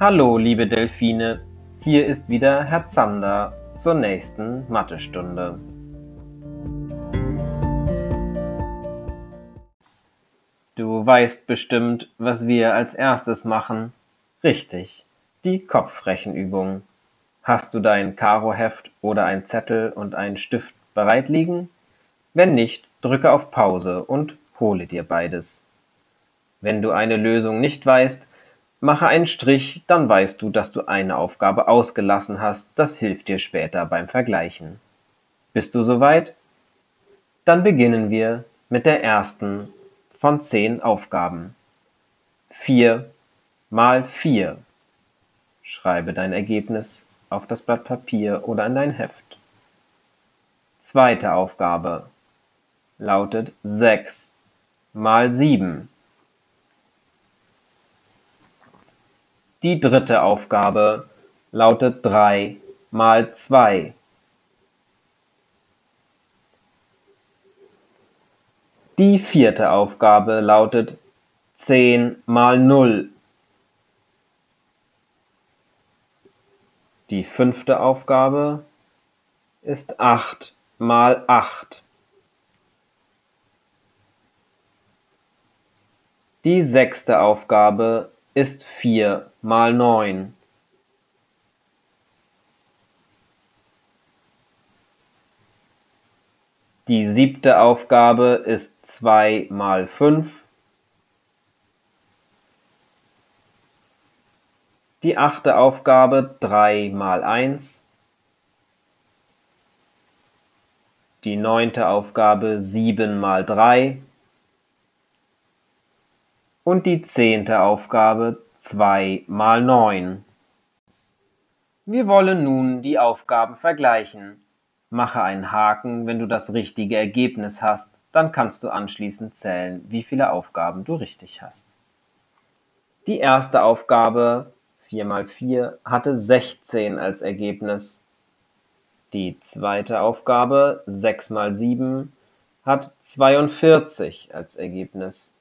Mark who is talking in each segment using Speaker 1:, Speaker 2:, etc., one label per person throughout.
Speaker 1: Hallo, liebe Delfine, hier ist wieder Herr Zander zur nächsten Mathestunde. Du weißt bestimmt, was wir als erstes machen. Richtig, die Kopfrechenübung. Hast du dein Karoheft oder ein Zettel und einen Stift bereit liegen? Wenn nicht, drücke auf Pause und hole dir beides. Wenn du eine Lösung nicht weißt, mache einen Strich, dann weißt du, dass du eine Aufgabe ausgelassen hast, das hilft dir später beim Vergleichen. Bist du soweit? Dann beginnen wir mit der ersten von zehn Aufgaben. Vier mal vier. Schreibe dein Ergebnis auf das Blatt Papier oder in dein Heft. Zweite Aufgabe lautet sechs mal sieben. Die dritte Aufgabe lautet drei mal zwei. Die vierte Aufgabe lautet zehn mal null. Die fünfte Aufgabe ist acht mal acht. Die sechste Aufgabe ist vier mal neun. Die siebte Aufgabe ist zwei mal fünf. Die achte Aufgabe drei mal eins. Die neunte Aufgabe sieben mal drei. Und die zehnte Aufgabe zwei mal neun. Wir wollen nun die Aufgaben vergleichen. Mache einen Haken, wenn du das richtige Ergebnis hast, dann kannst du anschließend zählen, wie viele Aufgaben du richtig hast. Die erste Aufgabe 4 mal 4 hatte 16 als Ergebnis. Die zweite Aufgabe 6 mal 7 hat 42 als Ergebnis.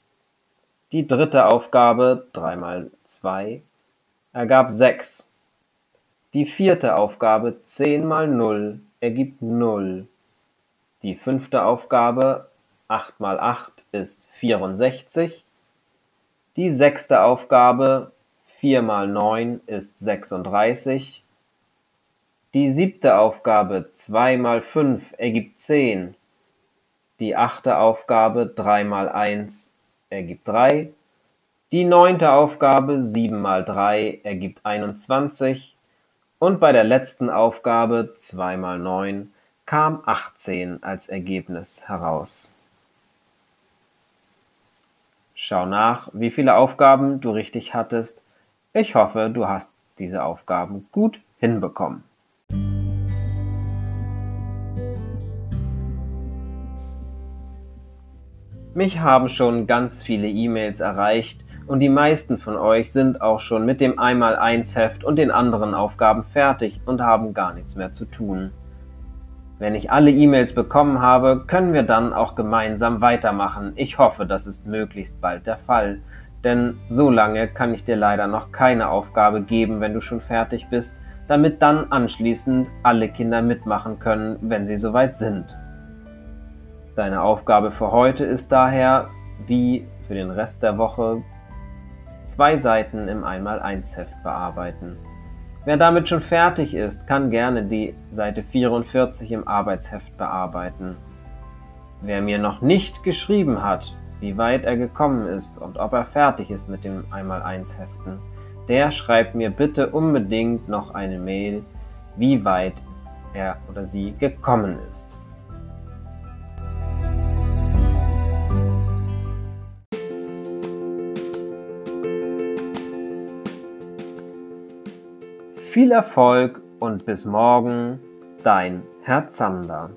Speaker 1: Die dritte Aufgabe 3 mal 2 ergab 6. Die vierte Aufgabe 10 mal 0 ergibt 0. Die fünfte Aufgabe 8 mal 8 ist 64. Die sechste Aufgabe 4 mal 9 ist 36. Die siebte Aufgabe 2 mal 5 ergibt 10. Die achte Aufgabe 3 mal 1 ergibt 3. Die neunte Aufgabe 7 mal 3 ergibt 21. Und bei der letzten Aufgabe 2 mal 9 kam 18 als Ergebnis heraus. Schau nach, wie viele Aufgaben du richtig hattest ich hoffe, du hast diese Aufgaben gut hinbekommen. Mich haben schon ganz viele E-Mails erreicht und die meisten von euch sind auch schon mit dem Einmal-Eins-Heft und den anderen Aufgaben fertig und haben gar nichts mehr zu tun. Wenn ich alle E-Mails bekommen habe, können wir dann auch gemeinsam weitermachen. Ich hoffe, das ist möglichst bald der Fall denn so lange kann ich dir leider noch keine Aufgabe geben, wenn du schon fertig bist, damit dann anschließend alle Kinder mitmachen können, wenn sie soweit sind. Deine Aufgabe für heute ist daher, wie für den Rest der Woche, zwei Seiten im 1x1-Heft bearbeiten. Wer damit schon fertig ist, kann gerne die Seite 44 im Arbeitsheft bearbeiten. Wer mir noch nicht geschrieben hat, wie weit er gekommen ist und ob er fertig ist mit dem Einmal-Eins-Heften, der schreibt mir bitte unbedingt noch eine Mail, wie weit er oder sie gekommen ist. Viel Erfolg und bis morgen, dein Herr Zander.